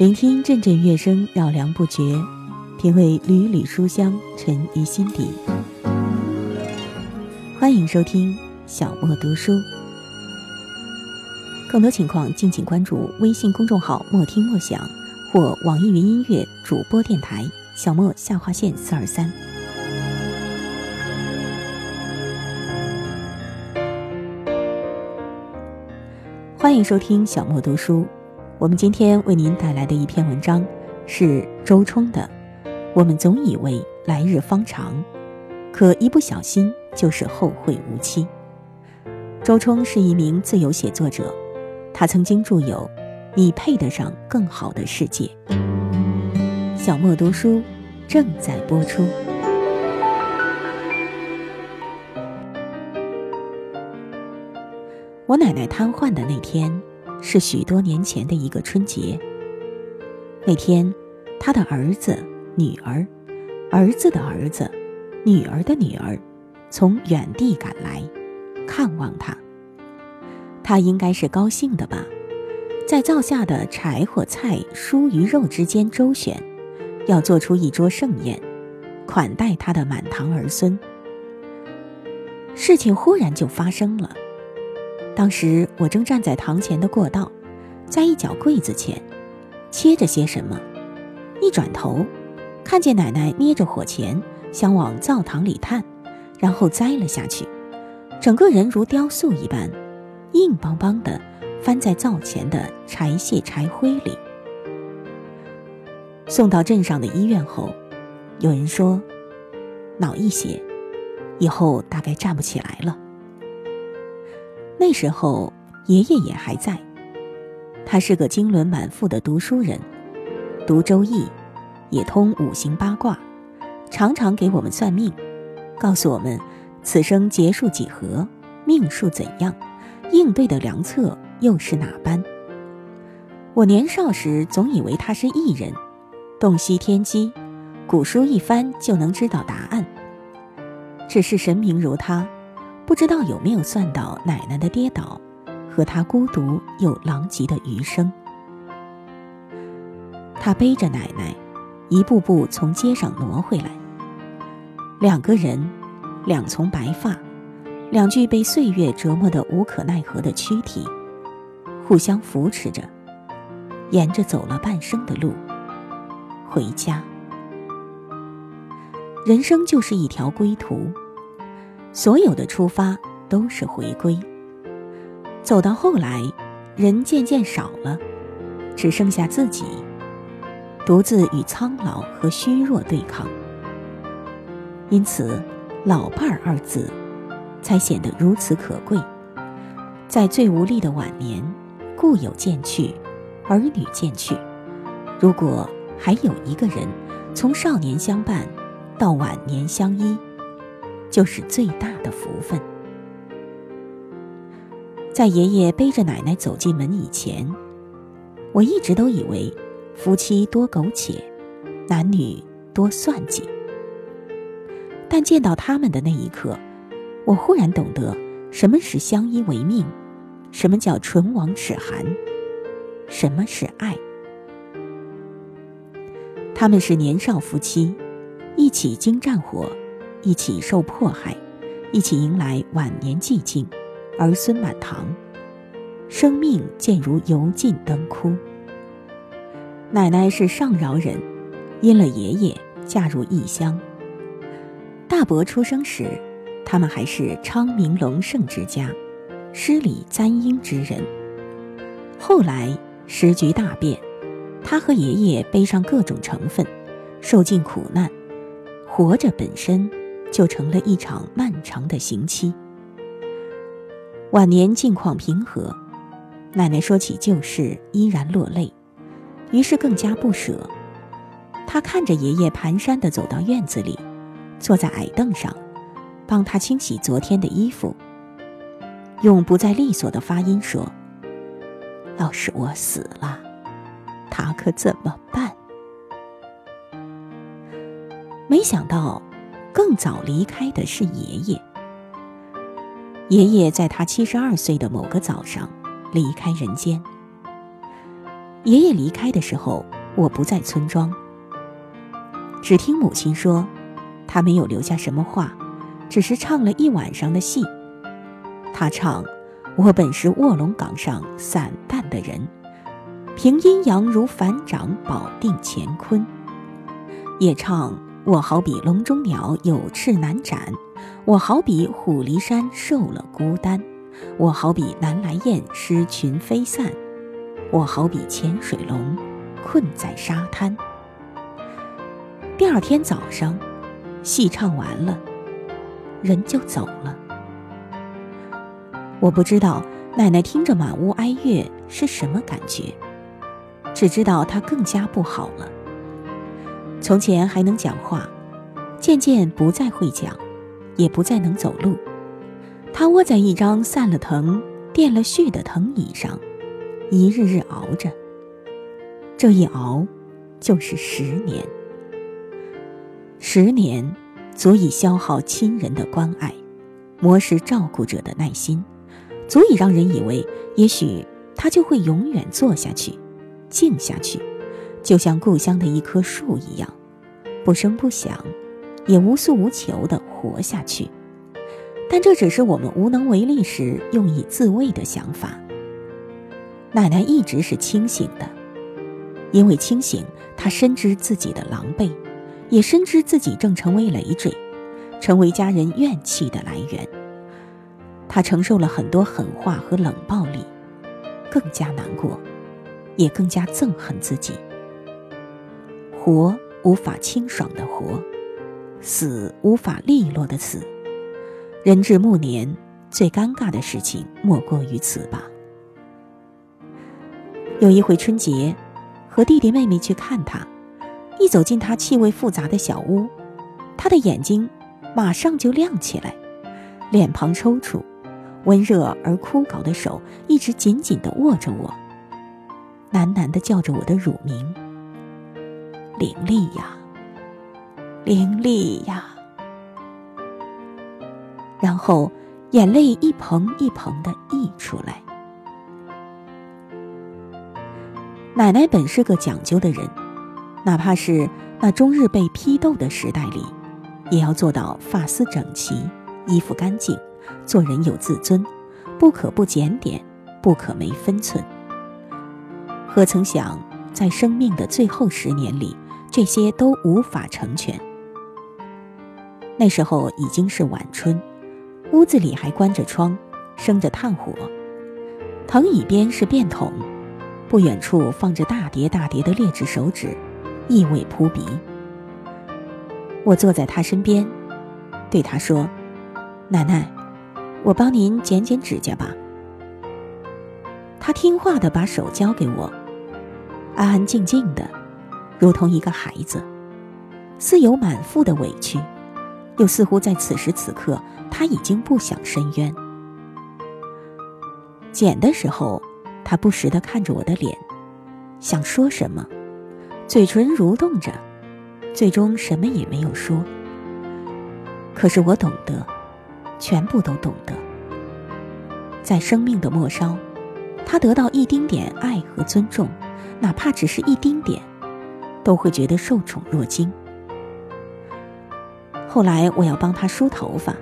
聆听阵阵乐声，绕梁不绝；品味缕缕书香，沉于心底。欢迎收听小莫读书。更多情况，敬请关注微信公众号“莫听莫想”或网易云音乐主播电台“小莫下划线四二三”。欢迎收听小莫读书。我们今天为您带来的一篇文章是周冲的《我们总以为来日方长，可一不小心就是后会无期》。周冲是一名自由写作者，他曾经著有《你配得上更好的世界》。小莫读书正在播出。我奶奶瘫痪的那天。是许多年前的一个春节。那天，他的儿子、女儿、儿子的儿子、女儿的女儿，从远地赶来，看望他。他应该是高兴的吧，在灶下的柴火、菜、蔬、鱼、肉之间周旋，要做出一桌盛宴，款待他的满堂儿孙。事情忽然就发生了。当时我正站在堂前的过道，在一角柜子前，切着些什么。一转头，看见奶奶捏着火钳，想往灶堂里探，然后栽了下去，整个人如雕塑一般，硬邦邦的翻在灶前的柴屑柴灰里。送到镇上的医院后，有人说，脑溢血，以后大概站不起来了。那时候，爷爷也还在。他是个经纶满腹的读书人，读《周易》，也通五行八卦，常常给我们算命，告诉我们此生劫数几何，命数怎样，应对的良策又是哪般。我年少时总以为他是异人，洞悉天机，古书一翻就能知道答案。只是神明如他。不知道有没有算到奶奶的跌倒，和她孤独又狼藉的余生。他背着奶奶，一步步从街上挪回来。两个人，两丛白发，两具被岁月折磨得无可奈何的躯体，互相扶持着，沿着走了半生的路，回家。人生就是一条归途。所有的出发都是回归。走到后来，人渐渐少了，只剩下自己，独自与苍老和虚弱对抗。因此，“老伴儿”二字，才显得如此可贵。在最无力的晚年，故友渐去，儿女渐去，如果还有一个人，从少年相伴，到晚年相依。就是最大的福分。在爷爷背着奶奶走进门以前，我一直都以为夫妻多苟且，男女多算计。但见到他们的那一刻，我忽然懂得什么是相依为命，什么叫唇亡齿寒，什么是爱。他们是年少夫妻，一起经战火。一起受迫害，一起迎来晚年寂静，儿孙满堂，生命渐如油尽灯枯。奶奶是上饶人，因了爷爷嫁入异乡。大伯出生时，他们还是昌明隆盛之家，诗礼簪缨之人。后来时局大变，他和爷爷背上各种成分，受尽苦难，活着本身。就成了一场漫长的刑期。晚年境况平和，奶奶说起旧事依然落泪，于是更加不舍。她看着爷爷蹒跚地走到院子里，坐在矮凳上，帮他清洗昨天的衣服，用不再利索的发音说：“要是我死了，他可怎么办？”没想到。更早离开的是爷爷。爷爷在他七十二岁的某个早上离开人间。爷爷离开的时候，我不在村庄。只听母亲说，他没有留下什么话，只是唱了一晚上的戏。他唱：“我本是卧龙岗上散淡的人，凭阴阳如反掌，保定乾坤。”也唱：“我好比笼中鸟，有翅难展；我好比虎离山，受了孤单；我好比南来雁，失群飞散；我好比潜水龙，困在沙滩。”第二天早上，戏唱完了，人就走了。我不知道奶奶听着满屋哀乐是什么感觉，只知道她更加不好了。从前还能讲话，渐渐不再会讲，也不再能走路。他窝在一张散了藤、垫了絮的藤椅上，一日日熬着。这一熬，就是十年。十年，足以消耗亲人的关爱，磨蚀照顾者的耐心，足以让人以为，也许他就会永远做下去，静下去，就像故乡的一棵树一样，不声不响，也无诉无求的活下去。但这只是我们无能为力时用以自慰的想法。奶奶一直是清醒的，因为清醒，她深知自己的狼狈。也深知自己正成为累赘，成为家人怨气的来源。他承受了很多狠话和冷暴力，更加难过，也更加憎恨自己。活无法清爽的活，死无法利落的死。人至暮年，最尴尬的事情莫过于此吧。有一回春节，和弟弟妹妹去看他。一走进他气味复杂的小屋，他的眼睛马上就亮起来，脸庞抽搐，温热而枯槁的手一直紧紧地握着我，喃喃地叫着我的乳名：“伶俐呀，伶俐呀。”然后眼泪一捧一捧的溢出来。奶奶本是个讲究的人。哪怕是那终日被批斗的时代里，也要做到发丝整齐、衣服干净、做人有自尊，不可不检点，不可没分寸。何曾想，在生命的最后十年里，这些都无法成全。那时候已经是晚春，屋子里还关着窗，生着炭火，藤椅边是便桶，不远处放着大叠大叠的劣质手纸。异味扑鼻。我坐在他身边，对他说：“奶奶，我帮您剪剪指甲吧。”他听话的把手交给我，安安静静的，如同一个孩子，似有满腹的委屈，又似乎在此时此刻他已经不想申冤。剪的时候，他不时的看着我的脸，想说什么。嘴唇蠕动着，最终什么也没有说。可是我懂得，全部都懂得。在生命的末梢，他得到一丁点爱和尊重，哪怕只是一丁点，都会觉得受宠若惊。后来我要帮他梳头发，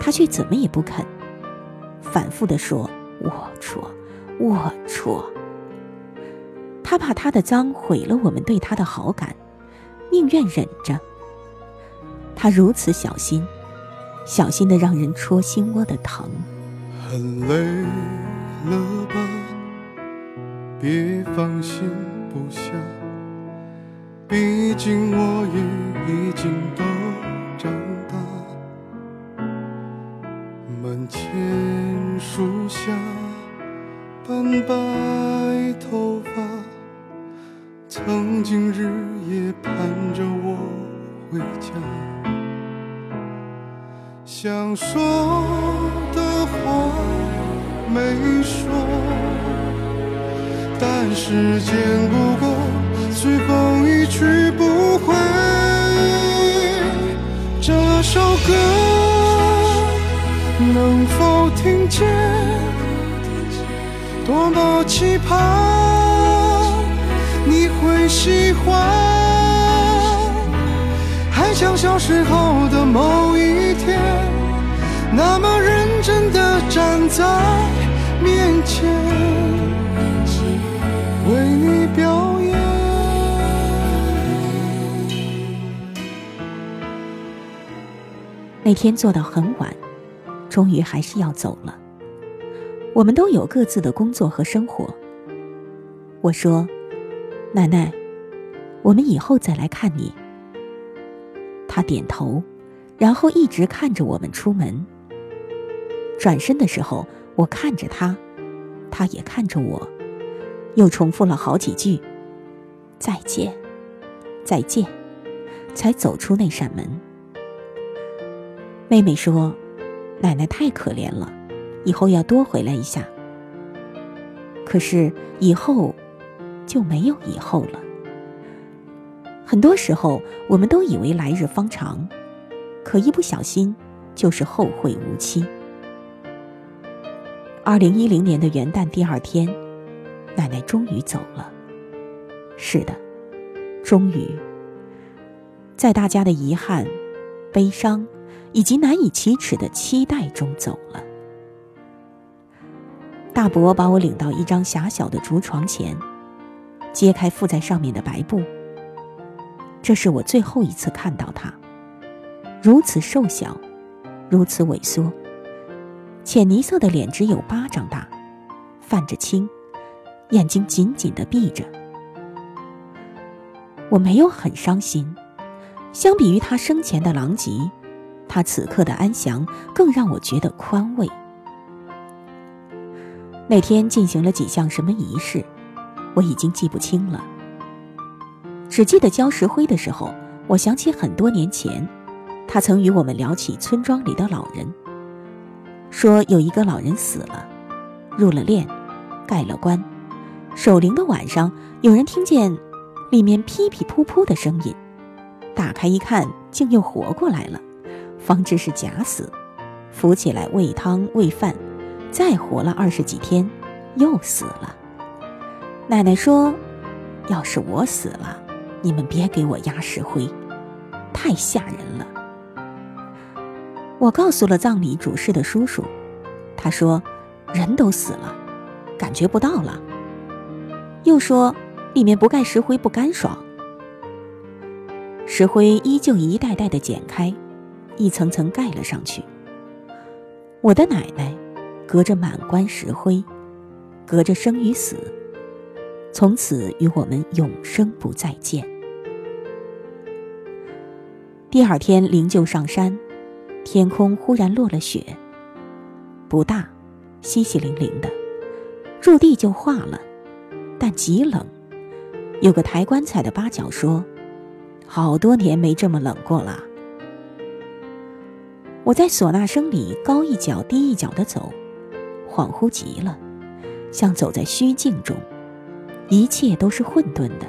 他却怎么也不肯，反复的说：“龌龊，龌龊。”他怕他的脏毁了我们对他的好感，宁愿忍着。他如此小心，小心的让人戳心窝的疼。很累了吧？别放心不下，毕竟我也已经都能否听见？多么期盼你会。喜欢，还像小时候的某一天，那么认真的站在面前，为你表演。那天做到很晚，终于还是要走了。我们都有各自的工作和生活。我说：“奶奶，我们以后再来看你。”她点头，然后一直看着我们出门。转身的时候，我看着她，她也看着我，又重复了好几句：“再见，再见。”才走出那扇门。妹妹说：“奶奶太可怜了，以后要多回来一下。”可是以后。就没有以后了。很多时候，我们都以为来日方长，可一不小心就是后会无期。二零一零年的元旦第二天，奶奶终于走了。是的，终于，在大家的遗憾、悲伤以及难以启齿的期待中走了。大伯把我领到一张狭小的竹床前。揭开附在上面的白布，这是我最后一次看到他，如此瘦小，如此萎缩，浅泥色的脸只有巴掌大，泛着青，眼睛紧紧的闭着。我没有很伤心，相比于他生前的狼藉，他此刻的安详更让我觉得宽慰。那天进行了几项什么仪式？我已经记不清了，只记得浇石灰的时候，我想起很多年前，他曾与我们聊起村庄里的老人，说有一个老人死了，入了殓，盖了棺，守灵的晚上，有人听见里面噼噼噗噗的声音，打开一看，竟又活过来了，方知是假死，扶起来喂汤喂饭，再活了二十几天，又死了。奶奶说：“要是我死了，你们别给我压石灰，太吓人了。”我告诉了葬礼主事的叔叔，他说：“人都死了，感觉不到了。”又说：“里面不盖石灰不干爽。”石灰依旧一袋袋的剪开，一层层盖了上去。我的奶奶，隔着满棺石灰，隔着生与死。从此与我们永生不再见。第二天灵柩上山，天空忽然落了雪，不大，淅淅沥沥的，入地就化了，但极冷。有个抬棺材的八角说：“好多年没这么冷过了。”我在唢呐声里高一脚低一脚的走，恍惚极了，像走在虚境中。一切都是混沌的，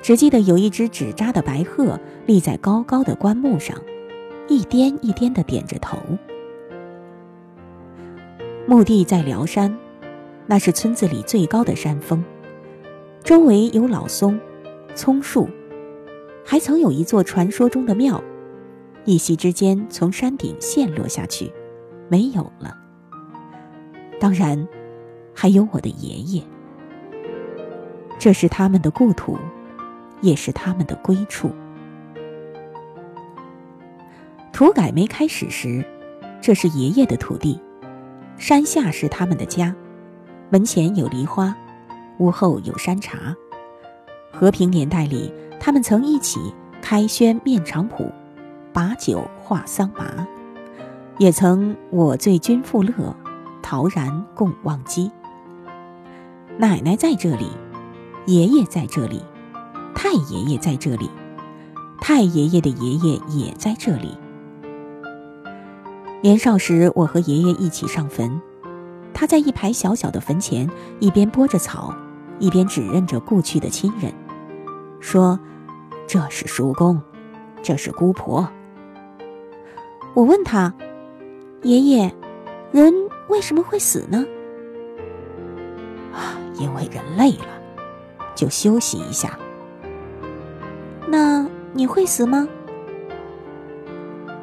只记得有一只纸扎的白鹤立在高高的棺木上，一颠一颠的点着头。墓地在辽山，那是村子里最高的山峰，周围有老松、葱树，还曾有一座传说中的庙，一夕之间从山顶陷落下去，没有了。当然，还有我的爷爷。这是他们的故土，也是他们的归处。土改没开始时，这是爷爷的土地，山下是他们的家，门前有梨花，屋后有山茶。和平年代里，他们曾一起开轩面场圃，把酒话桑麻，也曾我醉君复乐，陶然共忘机。奶奶在这里。爷爷在这里，太爷爷在这里，太爷爷的爷爷也在这里。年少时，我和爷爷一起上坟，他在一排小小的坟前，一边拨着草，一边指认着故去的亲人，说：“这是叔公，这是姑婆。”我问他：“爷爷，人为什么会死呢？”啊，因为人累了。就休息一下，那你会死吗？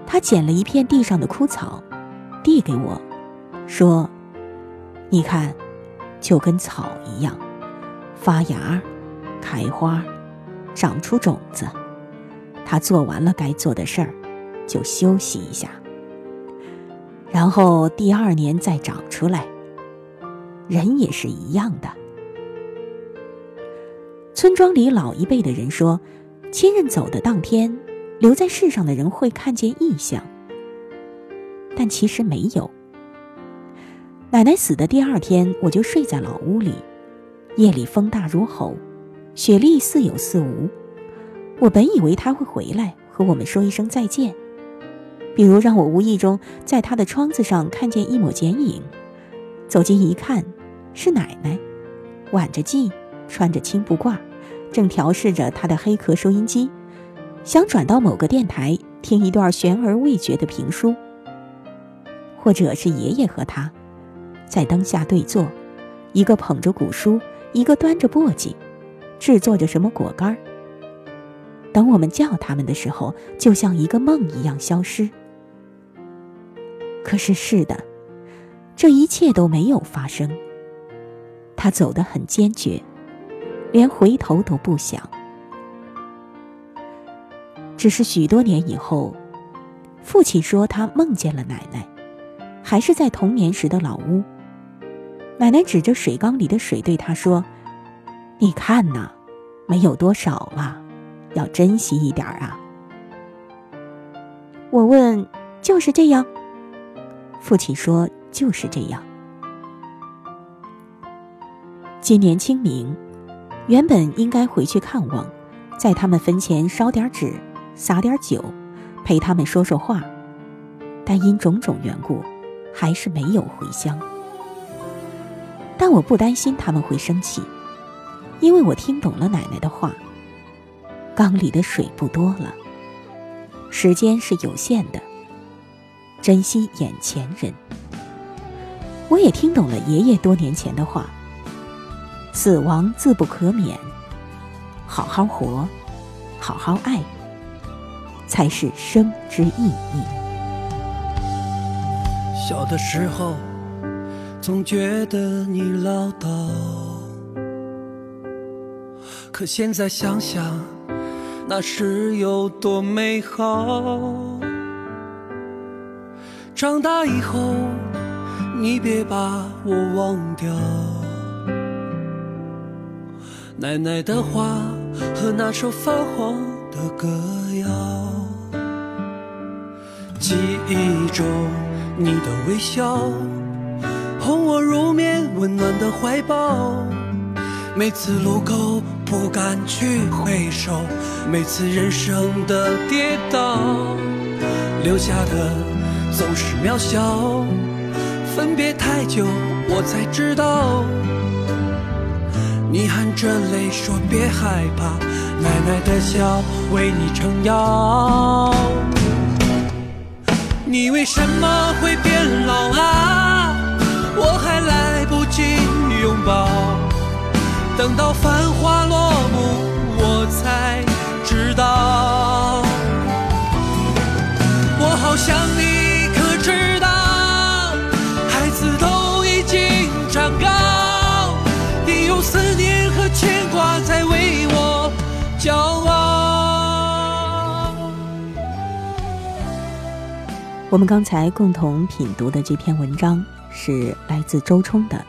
他捡了一片地上的枯草，递给我，说：“你看，就跟草一样，发芽、开花、长出种子。他做完了该做的事儿，就休息一下，然后第二年再长出来。人也是一样的。村庄里老一辈的人说，亲人走的当天。”留在世上的人会看见异象，但其实没有。奶奶死的第二天，我就睡在老屋里，夜里风大如吼，雪莉似有似无。我本以为她会回来和我们说一声再见，比如让我无意中在他的窗子上看见一抹剪影，走近一看，是奶奶，挽着髻，穿着青布褂，正调试着他的黑壳收音机。想转到某个电台听一段悬而未决的评书，或者是爷爷和他，在灯下对坐，一个捧着古书，一个端着簸箕，制作着什么果干等我们叫他们的时候，就像一个梦一样消失。可是是的，这一切都没有发生。他走得很坚决，连回头都不想。只是许多年以后，父亲说他梦见了奶奶，还是在童年时的老屋。奶奶指着水缸里的水对他说：“你看呐，没有多少了，要珍惜一点啊。”我问：“就是这样？”父亲说：“就是这样。”今年清明，原本应该回去看望，在他们坟前烧点纸。撒点酒，陪他们说说话，但因种种缘故，还是没有回乡。但我不担心他们会生气，因为我听懂了奶奶的话。缸里的水不多了，时间是有限的，珍惜眼前人。我也听懂了爷爷多年前的话：死亡自不可免，好好活，好好爱。才是生之意义。小的时候，总觉得你唠叨，可现在想想，那时有多美好。长大以后，你别把我忘掉。奶奶的话和那首泛黄的歌谣。记忆中你的微笑，哄我入眠，温暖的怀抱。每次路口不敢去回首，每次人生的跌倒，留下的总是渺小。分别太久，我才知道，你含着泪说别害怕，奶奶的笑为你撑腰。你为什么会变老啊？我还来不及拥抱，等到繁华落幕，我才知道。我好想你，和牵挂在为我骄傲。我们刚才共同品读的这篇文章是来自周冲的。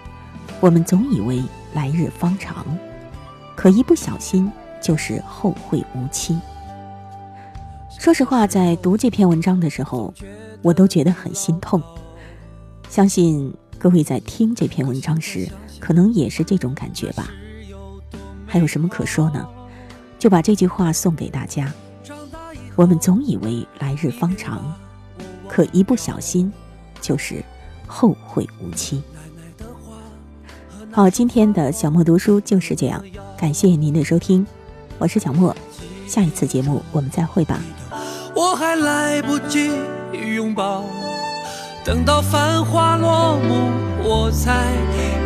我们总以为来日方长，可一不小心就是后会无期。说实话，在读这篇文章的时候，我都觉得很心痛。相信各位在听这篇文章时，可能也是这种感觉吧。还有什么可说呢？就把这句话送给大家：我们总以为来日方长。可一不小心，就是后会无期。好，今天的小莫读书就是这样，感谢您的收听，我是小莫，下一次节目我们再会吧。我还来不及拥抱，等到繁华落幕，我才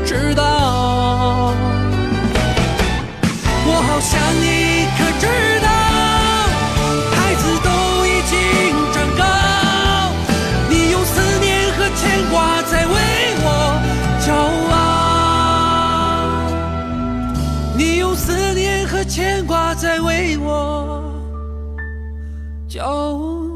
知道。我好想你可知道孩子都已经长高你用思念和牵挂在为我骄傲。你用思念和牵挂在为我骄傲。